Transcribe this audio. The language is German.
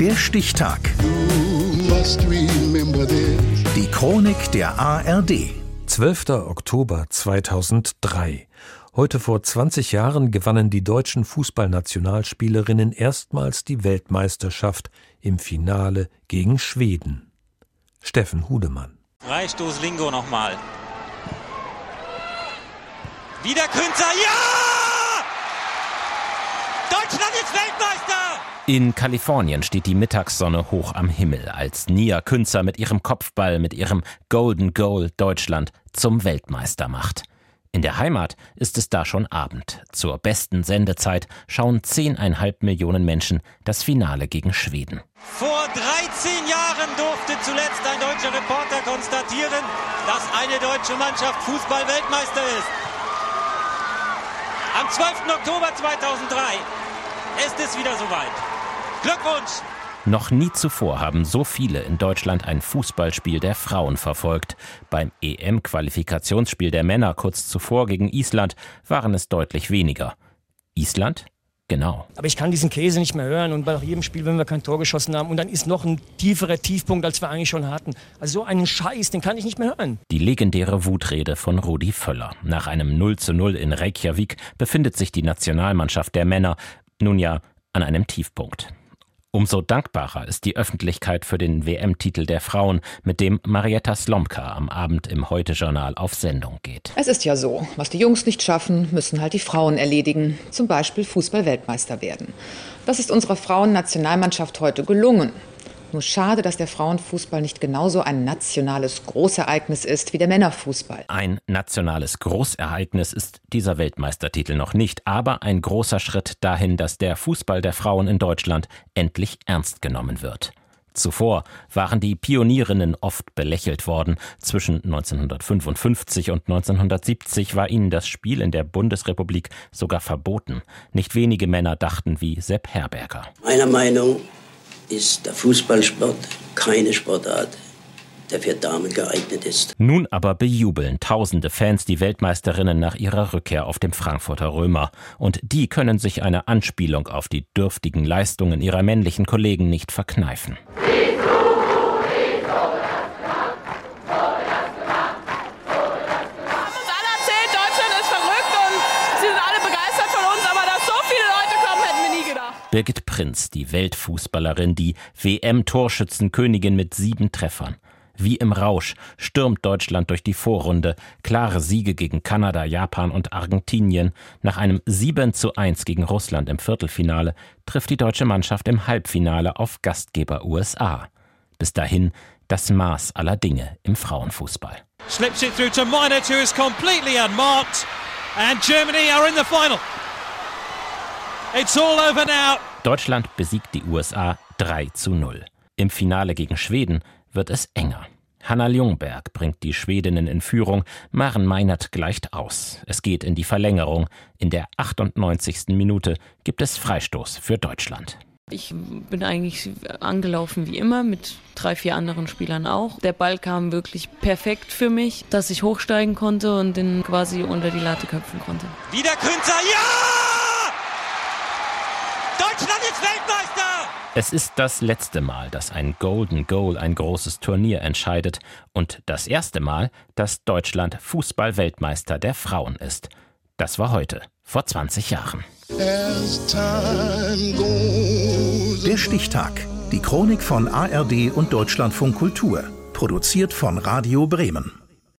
Der Stichtag. Die Chronik der ARD. 12. Oktober 2003. Heute vor 20 Jahren gewannen die deutschen Fußballnationalspielerinnen erstmals die Weltmeisterschaft im Finale gegen Schweden. Steffen Hudemann. Freistoß Lingo nochmal. Wieder Künzer, ja! Deutschland ist Weltmeister! In Kalifornien steht die Mittagssonne hoch am Himmel, als Nia Künzer mit ihrem Kopfball, mit ihrem Golden Goal Deutschland zum Weltmeister macht. In der Heimat ist es da schon Abend. Zur besten Sendezeit schauen zehneinhalb Millionen Menschen das Finale gegen Schweden. Vor 13 Jahren durfte zuletzt ein deutscher Reporter konstatieren, dass eine deutsche Mannschaft Fußball-Weltmeister ist. Am 12. Oktober 2003 ist es wieder soweit. Glückwunsch! Noch nie zuvor haben so viele in Deutschland ein Fußballspiel der Frauen verfolgt. Beim EM-Qualifikationsspiel der Männer kurz zuvor gegen Island waren es deutlich weniger. Island Genau. Aber ich kann diesen Käse nicht mehr hören und bei jedem Spiel, wenn wir kein Tor geschossen haben und dann ist noch ein tieferer Tiefpunkt, als wir eigentlich schon hatten. Also so einen Scheiß, den kann ich nicht mehr hören. Die legendäre Wutrede von Rudi Völler. Nach einem 0 zu 0 in Reykjavik befindet sich die Nationalmannschaft der Männer nun ja an einem Tiefpunkt. Umso dankbarer ist die Öffentlichkeit für den WM-Titel der Frauen, mit dem Marietta Slomka am Abend im Heute-Journal auf Sendung geht. Es ist ja so, was die Jungs nicht schaffen, müssen halt die Frauen erledigen. Zum Beispiel Fußball-Weltmeister werden. Das ist unserer Frauennationalmannschaft heute gelungen. Nur schade, dass der Frauenfußball nicht genauso ein nationales Großereignis ist wie der Männerfußball. Ein nationales Großereignis ist dieser Weltmeistertitel noch nicht, aber ein großer Schritt dahin, dass der Fußball der Frauen in Deutschland endlich ernst genommen wird. Zuvor waren die Pionierinnen oft belächelt worden. Zwischen 1955 und 1970 war ihnen das Spiel in der Bundesrepublik sogar verboten. Nicht wenige Männer dachten wie Sepp Herberger. Meiner Meinung ist der Fußballsport keine Sportart, der für Damen geeignet ist. Nun aber bejubeln tausende Fans die Weltmeisterinnen nach ihrer Rückkehr auf dem Frankfurter Römer. Und die können sich eine Anspielung auf die dürftigen Leistungen ihrer männlichen Kollegen nicht verkneifen. Birgit Prinz, die Weltfußballerin, die WM-Torschützenkönigin mit sieben Treffern. Wie im Rausch stürmt Deutschland durch die Vorrunde. Klare Siege gegen Kanada, Japan und Argentinien. Nach einem 7 zu 1 gegen Russland im Viertelfinale trifft die deutsche Mannschaft im Halbfinale auf Gastgeber USA. Bis dahin das Maß aller Dinge im Frauenfußball. Slips it through to Meinert, who is completely unmarked. And Germany are in the final. Deutschland besiegt die USA 3 zu 0. Im Finale gegen Schweden wird es enger. Hanna Ljungberg bringt die Schwedinnen in Führung, Maren Meinert gleicht aus. Es geht in die Verlängerung. In der 98. Minute gibt es Freistoß für Deutschland. Ich bin eigentlich angelaufen wie immer mit drei, vier anderen Spielern auch. Der Ball kam wirklich perfekt für mich, dass ich hochsteigen konnte und den quasi unter die Latte köpfen konnte. Wieder Künzer, ja! Ist Weltmeister! Es ist das letzte Mal, dass ein Golden Goal ein großes Turnier entscheidet und das erste Mal, dass Deutschland Fußball-Weltmeister der Frauen ist. Das war heute, vor 20 Jahren. Der Stichtag. Die Chronik von ARD und Deutschlandfunk Kultur. Produziert von Radio Bremen.